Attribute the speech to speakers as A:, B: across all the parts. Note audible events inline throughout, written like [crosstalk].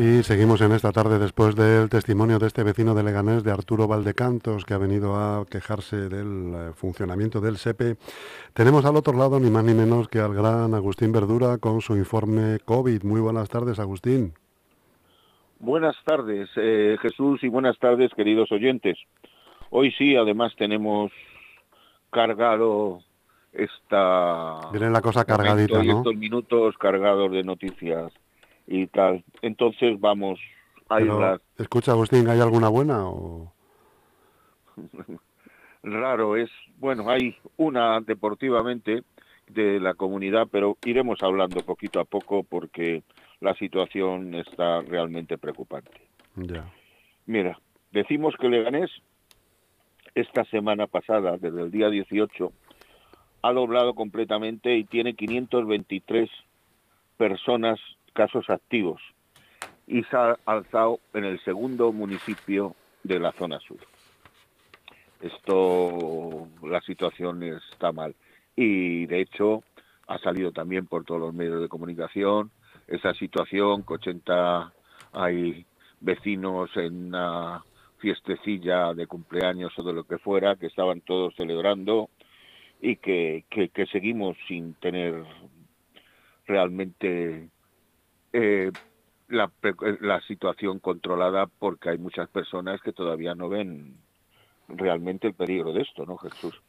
A: Y seguimos en esta tarde después del testimonio de este vecino de Leganés, de Arturo Valdecantos, que ha venido a quejarse del eh, funcionamiento del SEPE. Tenemos al otro lado ni más ni menos que al gran Agustín Verdura con su informe COVID. Muy buenas tardes, Agustín.
B: Buenas tardes, eh, Jesús, y buenas tardes, queridos oyentes. Hoy sí, además tenemos cargado esta...
A: Viene la cosa cargadita, ¿no?
B: estos minutos cargados de noticias y tal. Entonces vamos a ir
A: Escucha, Agustín, ¿hay alguna buena o...? [laughs]
B: Raro es, bueno, hay una deportivamente de la comunidad, pero iremos hablando poquito a poco porque la situación está realmente preocupante. Mira, decimos que Leganés esta semana pasada, desde el día 18, ha doblado completamente y tiene 523 personas casos activos y se ha alzado en el segundo municipio de la zona sur. Esto, la situación está mal. Y de hecho, ha salido también por todos los medios de comunicación esa situación, que 80 hay vecinos en una fiestecilla de cumpleaños o de lo que fuera, que estaban todos celebrando y que, que seguimos sin tener realmente eh, la, la situación controlada porque hay muchas personas que todavía no ven realmente el peligro de esto, ¿no, Jesús?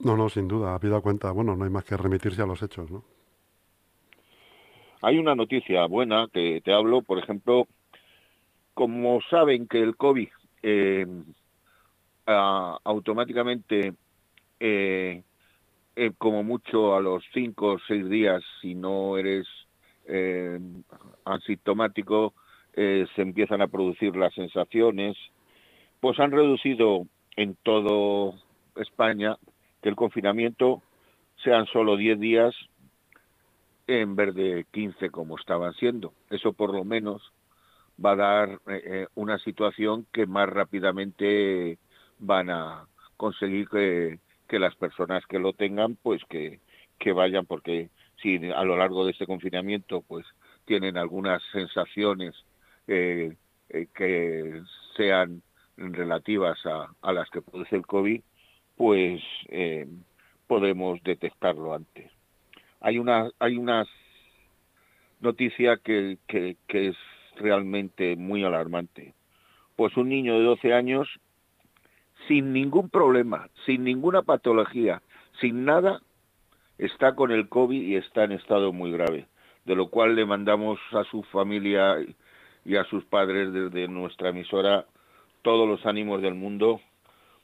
A: No, no, sin duda, ha habido cuenta, bueno, no hay más que remitirse a los hechos, ¿no?
B: Hay una noticia buena que te hablo, por ejemplo, como saben que el COVID eh, automáticamente, eh, eh, como mucho a los cinco o seis días, si no eres asintomático se empiezan a producir las sensaciones, pues han reducido en todo España que el confinamiento sean solo 10 días en vez de 15 como estaban siendo. Eso por lo menos va a dar eh, eh, una situación que más rápidamente van a conseguir que, que las personas que lo tengan pues que, que vayan porque si a lo largo de este confinamiento pues tienen algunas sensaciones eh, que sean relativas a, a, las que produce el COVID, pues podemos detectarlo antes. Hay una, hay una noticia que, que, es realmente muy alarmante. Pues un niño de 12 años, sin ningún problema, sin ninguna patología, sin nada, está con el COVID y está en estado muy grave, de lo cual le mandamos a su familia y a sus padres desde nuestra emisora todos los ánimos del mundo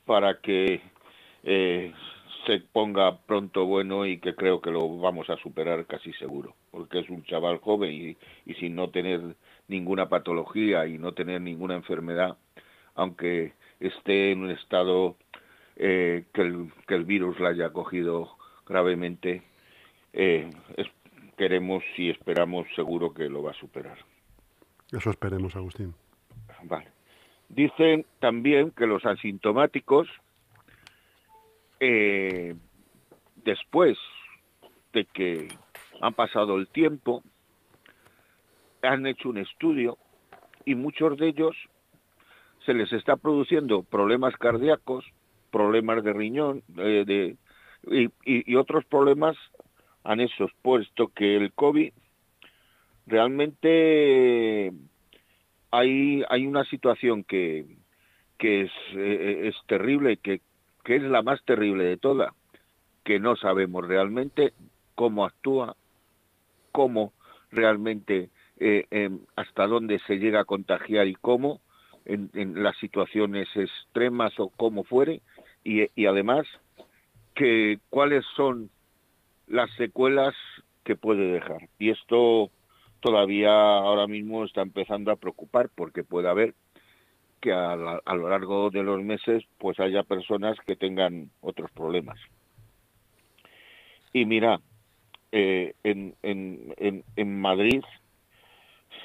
B: para que eh, se ponga pronto bueno y que creo que lo vamos a superar casi seguro, porque es un chaval joven y, y sin no tener ninguna patología y no tener ninguna enfermedad, aunque esté en un estado eh, que, el, que el virus la haya cogido gravemente, eh, queremos y esperamos seguro que lo va a superar.
A: Eso esperemos, Agustín.
B: Vale. Dicen también que los asintomáticos, eh, después de que han pasado el tiempo, han hecho un estudio y muchos de ellos se les está produciendo problemas cardíacos, problemas de riñón, eh, de, y, otros problemas anexos, puesto que el COVID realmente hay, hay una situación que, que es, eh, es terrible, que, que es la más terrible de todas, que no sabemos realmente cómo actúa, cómo realmente eh, eh, hasta dónde se llega a contagiar y cómo en, en las situaciones extremas o como fuere y, y además que cuáles son las secuelas que puede dejar. Y esto todavía ahora mismo está empezando a preocupar porque puede haber que a, lo largo de los meses pues haya personas que tengan otros problemas. Y mira, eh, en, en, en, en Madrid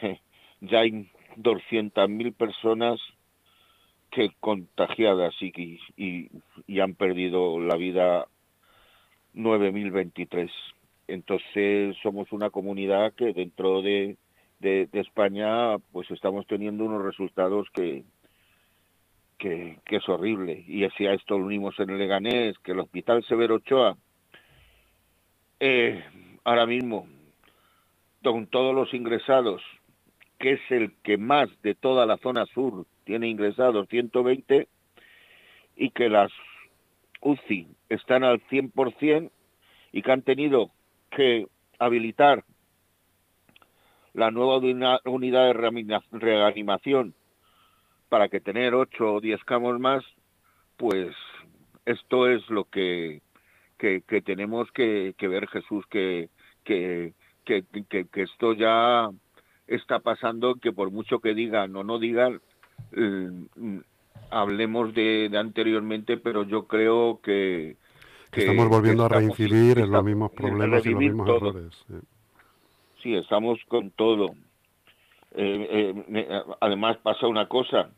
B: [laughs] ya hay 200.000 personas que contagiadas y, y, y han perdido la vida 9.023. Entonces somos una comunidad que dentro de, de, España pues estamos teniendo unos resultados que, que, es horrible. Y si a esto lo unimos en el Leganés, que el Hospital Severo Ochoa, eh, ahora mismo, con todos los ingresados, que es el que más de toda la zona sur tiene ingresados, 120, y que las UCI están al 100% y que han tenido que habilitar la nueva unidad de reanimación para que tener 8 o 10 camas más, pues esto es lo que, que, tenemos que, ver, Jesús, que, que, que, que, esto ya está pasando, que por mucho que digan o no digan, eh, hablemos de, anteriormente, pero yo creo que...
A: estamos volviendo a reincidir en los mismos problemas y los mismos errores.
B: Sí. estamos con todo. Eh, eh, además pasa una cosa,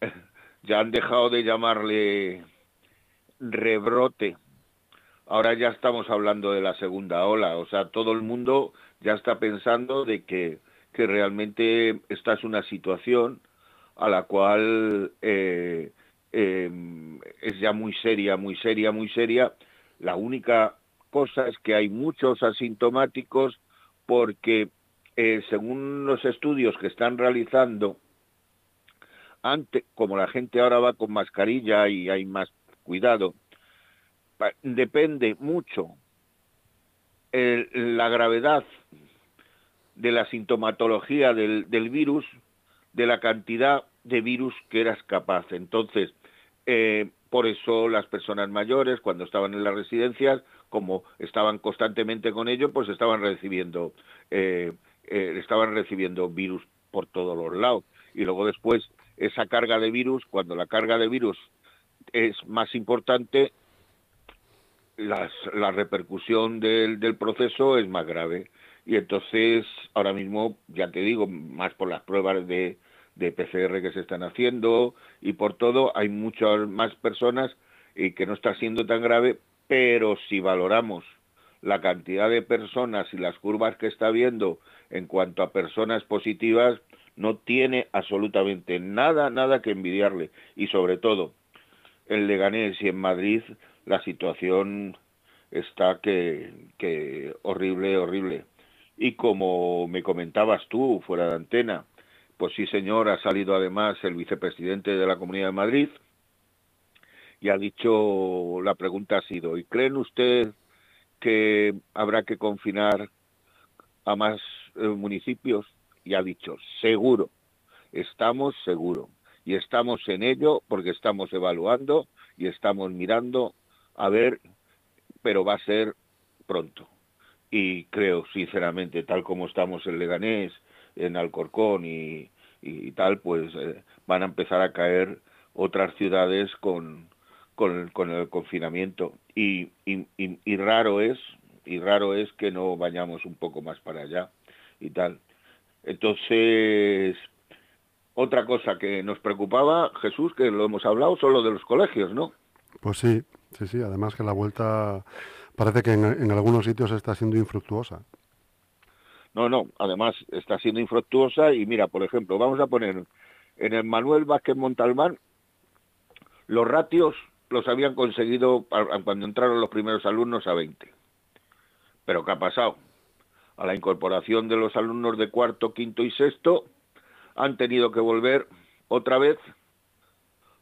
B: [laughs] ya han dejado de llamarle rebrote, ahora ya estamos hablando de la segunda ola, o sea, todo el mundo ya está pensando de que, que realmente esta es una situación a la cual eh, em, es ya muy seria, muy seria, muy seria. La única cosa es que hay muchos asintomáticos porque eh, según los estudios que están realizando, antes, como la gente ahora va con mascarilla y hay más cuidado, depende mucho la gravedad de la sintomatología del, del virus de la cantidad de virus que eras capaz. Entonces, eh, por eso las personas mayores, cuando estaban en las residencias, como estaban constantemente con ello, pues estaban recibiendo, eh, eh, estaban recibiendo virus por todos los lados. Y luego después, esa carga de virus, cuando la carga de virus es más importante, la repercusión del, proceso es más grave. Y entonces, ahora mismo, ya te digo, más por las pruebas de, de PCR que se están haciendo y por todo hay muchas más personas y que no está siendo tan grave, pero si valoramos la cantidad de personas y las curvas que está viendo en cuanto a personas positivas, no tiene absolutamente nada, nada que envidiarle. Y sobre todo, en Leganés y en Madrid, la situación está que, horrible, horrible. Y como me comentabas tú, fuera de antena, pues sí, señor, ha salido además el vicepresidente de la Comunidad de Madrid y ha dicho, la pregunta ha sido, ¿y creen usted que habrá que confinar a más eh, municipios? Y ha dicho, seguro, estamos seguros. Y estamos en ello porque estamos evaluando y estamos mirando a ver, pero va a ser pronto. Y creo, sinceramente, tal como estamos en Leganés, en Alcorcón y, y tal, pues eh, van a empezar a caer otras ciudades con, con, el confinamiento. Y, y, y, raro es, y raro es que no vayamos un poco más para allá y tal. Entonces, otra cosa que nos preocupaba, Jesús, que lo hemos hablado, son lo de los colegios, ¿no?
A: Pues sí, sí, sí. Además que la vuelta parece que en, en algunos sitios está siendo infructuosa.
B: No, no, además está siendo infructuosa y mira, por ejemplo, vamos a poner en el Manuel Vázquez Montalbán, los ratios los habían conseguido cuando entraron los primeros alumnos a 20. Pero ¿qué ha pasado? A la incorporación de los alumnos de cuarto, quinto y sexto, han tenido que volver otra vez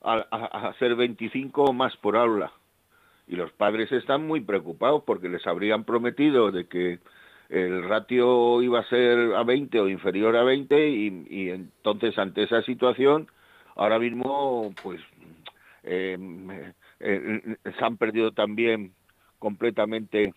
B: a, a, ser 25 más por aula. Y los padres están muy preocupados porque les habrían prometido de que el ratio iba a ser a 20 o inferior a 20 y, entonces ante esa situación ahora mismo pues eh, eh, se han perdido también completamente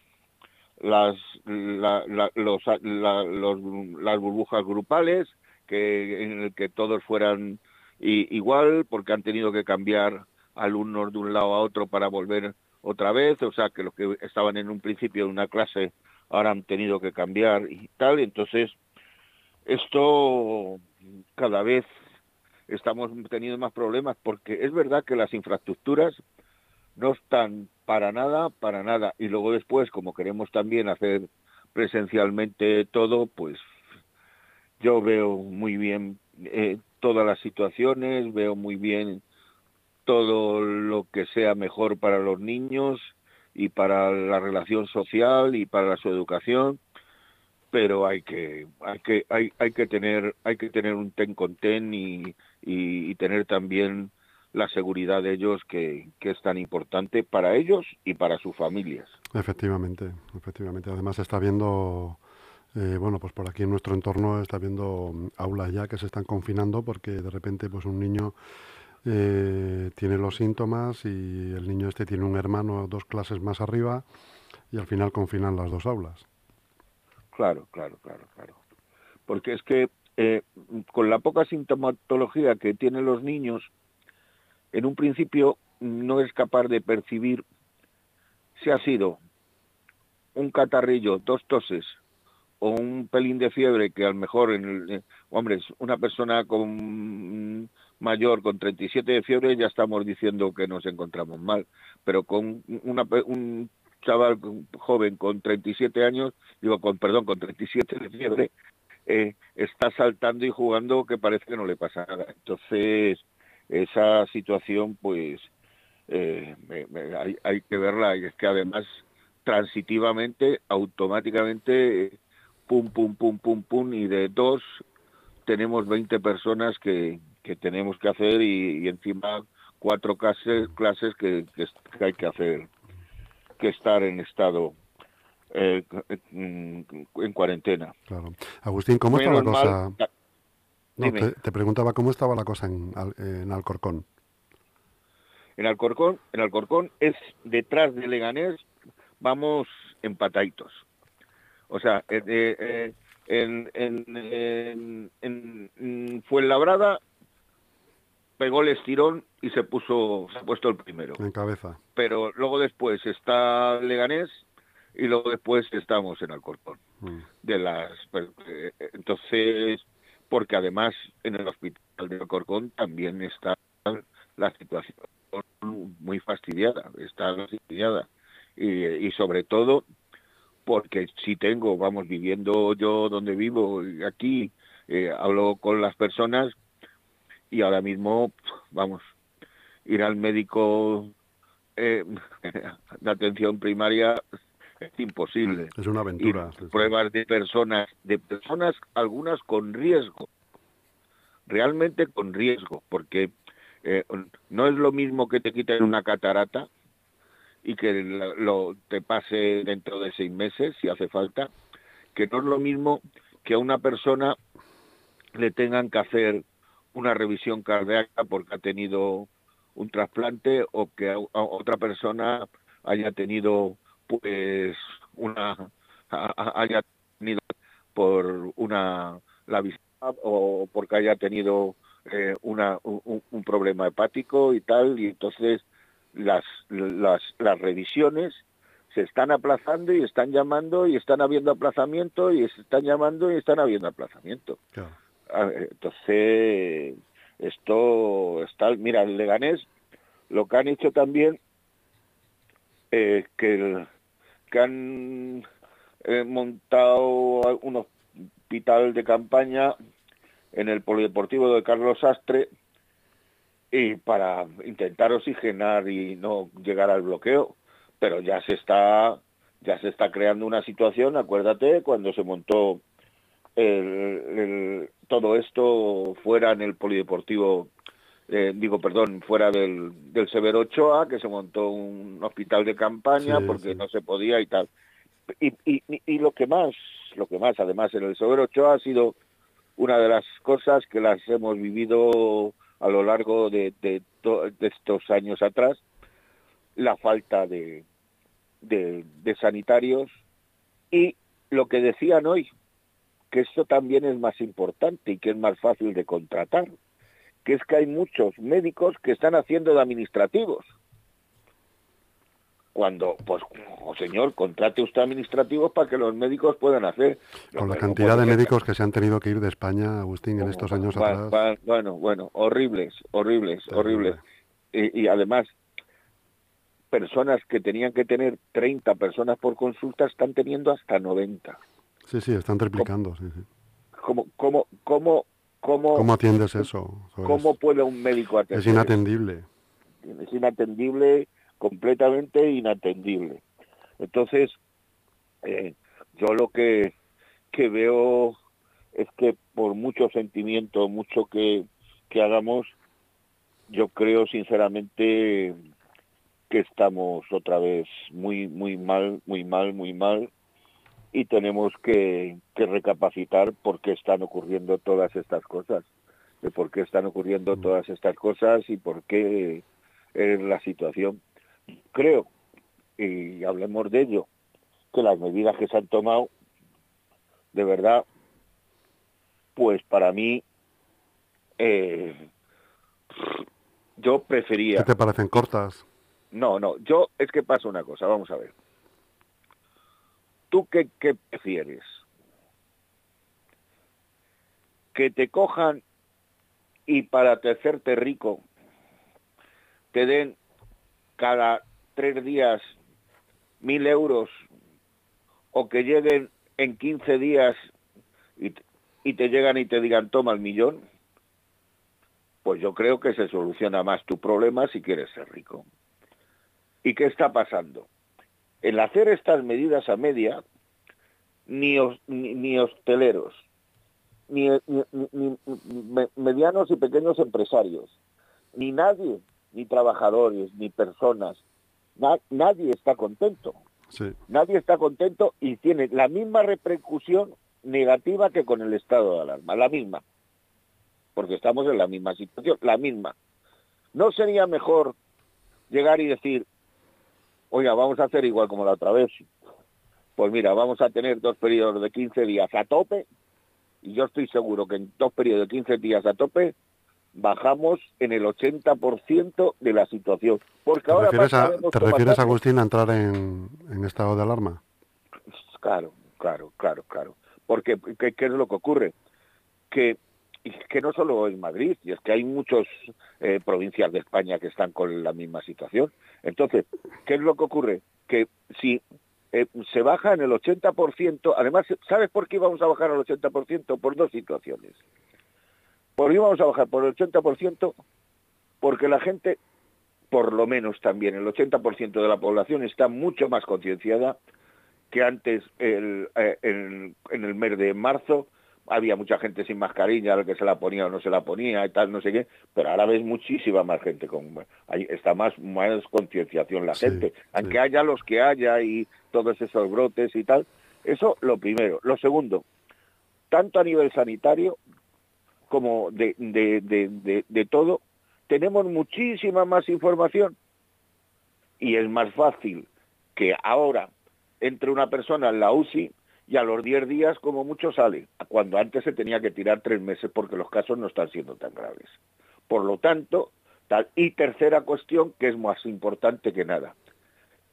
B: las los, las burbujas grupales que en el que todos fueran igual porque han tenido que cambiar alumnos de un lado a otro para volver otra vez o sea que los que estaban en un principio de una clase ahora han tenido que cambiar y tal, entonces esto cada vez estamos teniendo más problemas porque es verdad que las infraestructuras no están para nada, para nada. Y luego después, como queremos también hacer presencialmente todo, pues yo veo muy bien eh, todas las situaciones, veo muy bien todo lo que sea mejor para los niños y para la relación social y para su educación pero hay que hay que hay, hay que tener hay que tener un ten con ten y, y, tener también la seguridad de ellos que, que, es tan importante para ellos y para sus familias.
A: Efectivamente efectivamente. Además está viendo eh, bueno pues por aquí en nuestro entorno está viendo aulas ya que se están confinando porque de repente pues un niño eh, tiene los síntomas y el niño este tiene un hermano dos clases más arriba y al final confinan las dos aulas.
B: Claro, claro, claro, claro. Porque es que eh, con la poca sintomatología que tienen los niños, en un principio no es capaz de percibir si ha sido un catarrillo, dos toses o un pelín de fiebre que a lo mejor en el, eh, hombre, una persona con mayor con 37 de fiebre ya estamos diciendo que nos encontramos mal, pero con un chaval joven con 37 años, digo, con perdón, con 37 de fiebre, eh, está saltando y jugando que parece que no le pasa nada. Entonces, esa situación, pues, eh, hay, hay, que verla y es que además, transitivamente, automáticamente, pum, pum, pum, pum, pum, y de dos tenemos 20 personas que, que tenemos que hacer y, encima cuatro clases, clases que, que hay que hacer que estar en estado eh, en cuarentena.
A: Claro. Agustín, ¿cómo está la cosa? No, te, preguntaba cómo estaba la cosa en, en Alcorcón.
B: En Alcorcón, en Alcorcón es detrás de Leganés, vamos empataditos. O sea, eh, eh, en, en, en, en Fuenlabrada pegó el estirón y se puso se ha puesto el primero
A: en cabeza
B: pero luego después está Leganés y luego después estamos en Alcorcón mm. de las pues, eh, entonces porque además en el hospital de Alcorcón también está la situación muy fastidiada está fastidiada. Y, y sobre todo porque si tengo vamos viviendo yo donde vivo aquí eh, hablo con las personas y ahora mismo, vamos, ir al médico eh, [laughs] de atención primaria es imposible.
A: Es una aventura.
B: pruebas de personas, de personas algunas con riesgo, realmente con riesgo, porque eh, no es lo mismo que te quiten una catarata y que lo, te pase dentro de seis meses, si hace falta, que no es lo mismo que a una persona le tengan que hacer una revisión cardíaca porque ha tenido un trasplante o que otra persona haya tenido pues una haya tenido por una la visita o porque haya tenido eh, una un, un, problema hepático y tal y entonces las las las revisiones se están aplazando y están llamando y están habiendo aplazamiento y se están llamando y están habiendo aplazamiento. Claro. Entonces, esto está, mira, el Leganés, lo que han hecho también, eh, que, que han eh, montado un hospital de campaña en el Polideportivo de Carlos Astre y para intentar oxigenar y no llegar al bloqueo, pero ya se está ya se está creando una situación, acuérdate, cuando se montó el, todo esto fuera en el polideportivo, eh, digo, perdón, fuera del, del Severo Ochoa, que se montó un hospital de campaña porque no se podía y tal. Y, y, y, lo que más, lo que más, además, en el Severo Ochoa ha sido una de las cosas que las hemos vivido a lo largo de, de, de estos años atrás, la falta de, de, de sanitarios y lo que decían hoy, que esto también es más importante y que es más fácil de contratar, que es que hay muchos médicos que están haciendo de administrativos. cuando, pues, oh, señor, contrate usted administrativos para que los médicos puedan hacer.
A: Con la cantidad de médicos que se han tenido que ir de España, Agustín, en estos años atrás.
B: bueno, bueno, horribles, horribles, horribles. Y, y, además, personas que tenían que tener 30 personas por consulta están teniendo hasta 90.
A: Sí, sí, están triplicando. Sí, sí.
B: ¿Cómo, cómo, cómo, cómo,
A: ¿Cómo atiendes eso?
B: ¿Cómo puede un médico atender?
A: Es inatendible.
B: Es inatendible, completamente inatendible. Entonces, eh, yo lo que, que veo es que por mucho sentimiento, mucho que, que hagamos, yo creo sinceramente que estamos otra vez muy, muy mal, muy mal, muy mal y tenemos que, recapacitar por qué están ocurriendo todas estas cosas, de por qué están ocurriendo mm. todas estas cosas y por qué es la situación. Creo, y hablemos de ello, que las medidas que se han tomado, de verdad, pues para mí, eh, yo prefería...
A: ¿Qué te parecen cortas?
B: No, no, yo es que pasa una cosa, vamos a ver. ¿Tú qué, prefieres? Que te cojan y para hacerte rico te den cada tres días mil euros o que lleguen en 15 días y, y, te llegan y te digan toma el millón, pues yo creo que se soluciona más tu problema si quieres ser rico. ¿Y qué está pasando? El hacer estas medidas a media, ni, ni, hosteleros, ni, medianos y pequeños empresarios, ni nadie, ni trabajadores, ni personas, nadie está contento. Nadie está contento y tiene la misma repercusión negativa que con el estado de alarma, la misma, porque estamos en la misma situación, la misma. ¿No sería mejor llegar y decir, oiga, vamos a hacer igual como la otra vez. Pues mira, vamos a tener dos periodos de 15 días a tope y yo estoy seguro que en dos periodos de 15 días a tope bajamos en el 80% de la situación. Porque
A: ¿Te
B: ahora
A: refieres, a, ¿te refieres Agustín, a entrar en, estado de alarma?
B: Claro, claro, claro, claro. Porque, ¿qué, ¿qué, es lo que ocurre? Que que no solo en Madrid, y es que hay muchas eh, provincias de España que están con la misma situación. Entonces, ¿qué es lo que ocurre? Que si eh, se baja en el 80%, además, ¿sabes por qué íbamos a bajar al 80%? Por dos situaciones. Por íbamos a bajar por el 80% porque la gente, por lo menos también el 80% de la población está mucho más concienciada que antes eh, en el mes de marzo, había mucha gente sin mascarilla, al que se la ponía o no se la ponía y tal, no sé qué, pero ahora ves muchísima más gente con hay, está más más concienciación la gente, aunque haya los que haya y todos esos brotes y tal, eso lo primero. Lo segundo, tanto a nivel sanitario como de, de, de, de todo, tenemos muchísima más información y es más fácil que ahora entre una persona en la UCI y a los 10 días como mucho sale, cuando antes se tenía que tirar tres meses porque los casos no están siendo tan graves. Por lo tanto, tal. y tercera cuestión que es más importante que nada,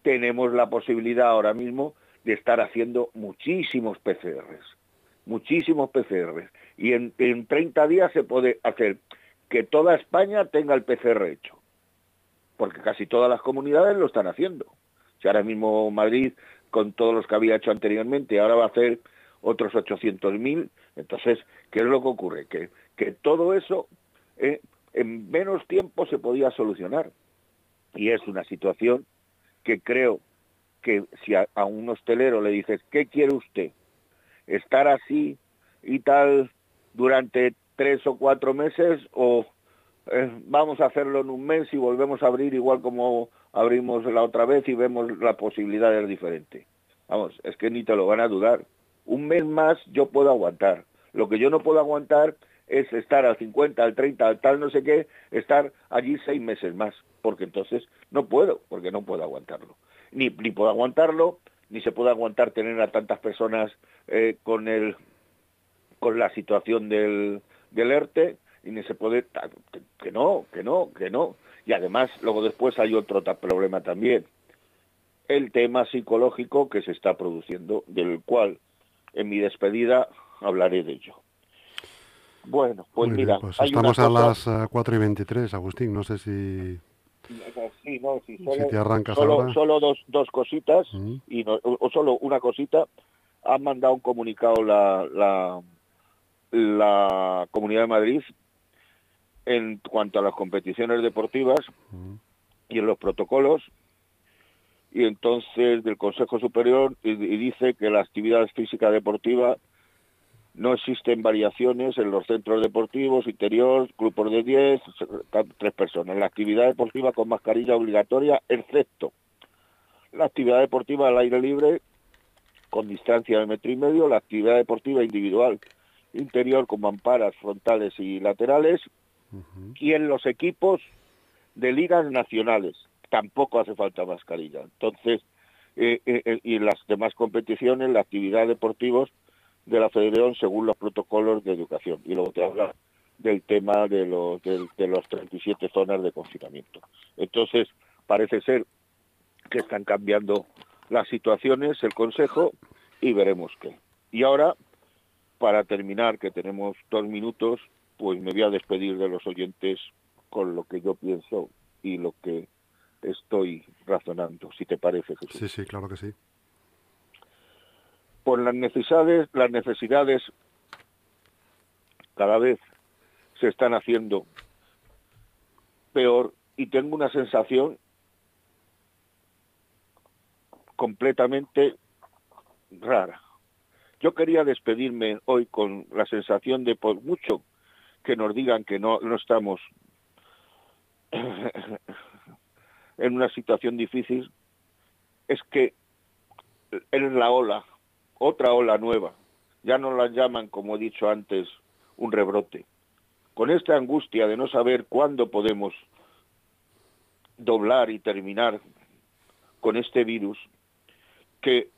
B: tenemos la posibilidad ahora mismo de estar haciendo muchísimos PCRs, muchísimos PCRs, y en, en 30 días se puede hacer que toda España tenga el PCR hecho, porque casi todas las comunidades lo están haciendo. Si ahora mismo Madrid con todos los que había hecho anteriormente, ahora va a hacer otros 800.000. Entonces, ¿qué es lo que ocurre? Que, que todo eso eh, en menos tiempo se podía solucionar. Y es una situación que creo que si a, un hostelero le dices, ¿qué quiere usted? ¿Estar así y tal durante tres o cuatro meses o eh, vamos a hacerlo en un mes y volvemos a abrir igual como abrimos la otra vez y vemos la posibilidad de diferente. Vamos, es que ni te lo van a dudar. Un mes más yo puedo aguantar. Lo que yo no puedo aguantar es estar al 50, al 30, al tal no sé qué, estar allí seis meses más, porque entonces no puedo, porque no puedo aguantarlo. Ni, ni puedo aguantarlo, ni se puede aguantar tener a tantas personas eh, con el con la situación del, del ERTE, y ni se puede que no, que no, que no. Y además, luego después hay otro problema también. el tema psicológico que se está produciendo, del cual en mi despedida hablaré de ello. Bueno, pues mira,
A: pues estamos a las 4 y 23, Agustín, no sé si...
B: Sí, no,
A: si, te arrancas
B: solo,
A: ahora.
B: solo dos, dos cositas, y o, solo una cosita. Han mandado un comunicado la, la, la Comunidad de Madrid en cuanto a las competiciones deportivas y en los protocolos y entonces del Consejo Superior y, dice que la actividad física deportiva no existen variaciones en los centros deportivos, interior, grupos de 10, tres personas. La actividad deportiva con mascarilla obligatoria, excepto la actividad deportiva al aire libre con distancia de metro y medio, la actividad deportiva individual interior con mamparas frontales y laterales, y en los equipos de ligas nacionales tampoco hace falta mascarilla. Entonces, eh, eh, eh, y las demás competiciones, la actividad deportiva de la Federación según los protocolos de educación. Y luego te habla del tema de los, de, de los 37 zonas de confinamiento. Entonces, parece ser que están cambiando las situaciones, el Consejo, y veremos qué. Y ahora, para terminar, que tenemos dos minutos, pues me voy a despedir de los oyentes con lo que yo pienso y lo que estoy razonando, si te parece, Jesús.
A: Sí, sí, claro que sí.
B: Por las necesidades, las necesidades cada vez se están haciendo peor y tengo una sensación completamente rara. Yo quería despedirme hoy con la sensación de por mucho que nos digan que no, no estamos [coughs] en una situación difícil, es que es la ola, otra ola nueva. Ya no la llaman, como he dicho antes, un rebrote. Con esta angustia de no saber cuándo podemos doblar y terminar con este virus, que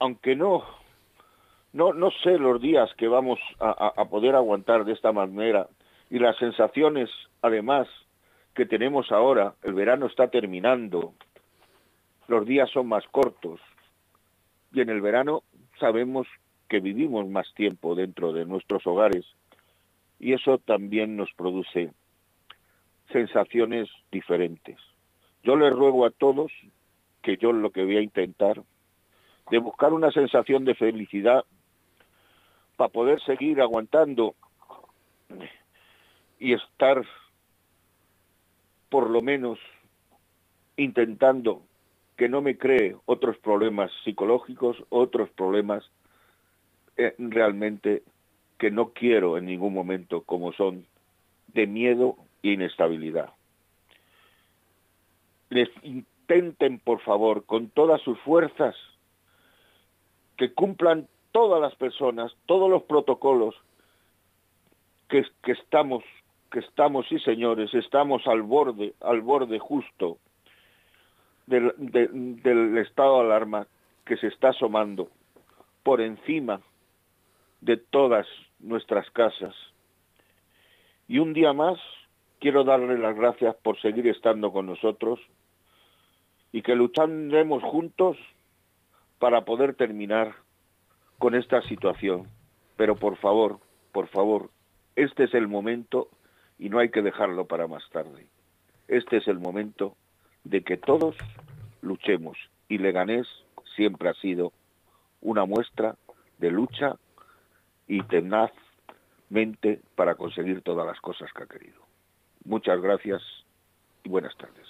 B: aunque no, no, no sé los días que vamos a, a poder aguantar de esta manera y las sensaciones, además, que tenemos ahora, el verano está terminando, los días son más cortos y en el verano sabemos que vivimos más tiempo dentro de nuestros hogares y eso también nos produce sensaciones diferentes. Yo les ruego a todos que yo lo que voy a intentar de buscar una sensación de felicidad para poder seguir aguantando y estar por lo menos intentando que no me cree otros problemas psicológicos, otros problemas eh, realmente que no quiero en ningún momento, como son de miedo e inestabilidad. Les intenten, por favor, con todas sus fuerzas, que cumplan todas las personas, todos los protocolos que, que estamos que estamos, sí señores, estamos al borde, al borde justo del, del estado de alarma que se está asomando por encima de todas nuestras casas. Y un día más quiero darle las gracias por seguir estando con nosotros y que lucharemos juntos para poder terminar con esta situación. Pero por favor, por favor, este es el momento y no hay que dejarlo para más tarde. Este es el momento de que todos luchemos y Leganés siempre ha sido una muestra de lucha y tenazmente para conseguir todas las cosas que ha querido. Muchas gracias y buenas tardes.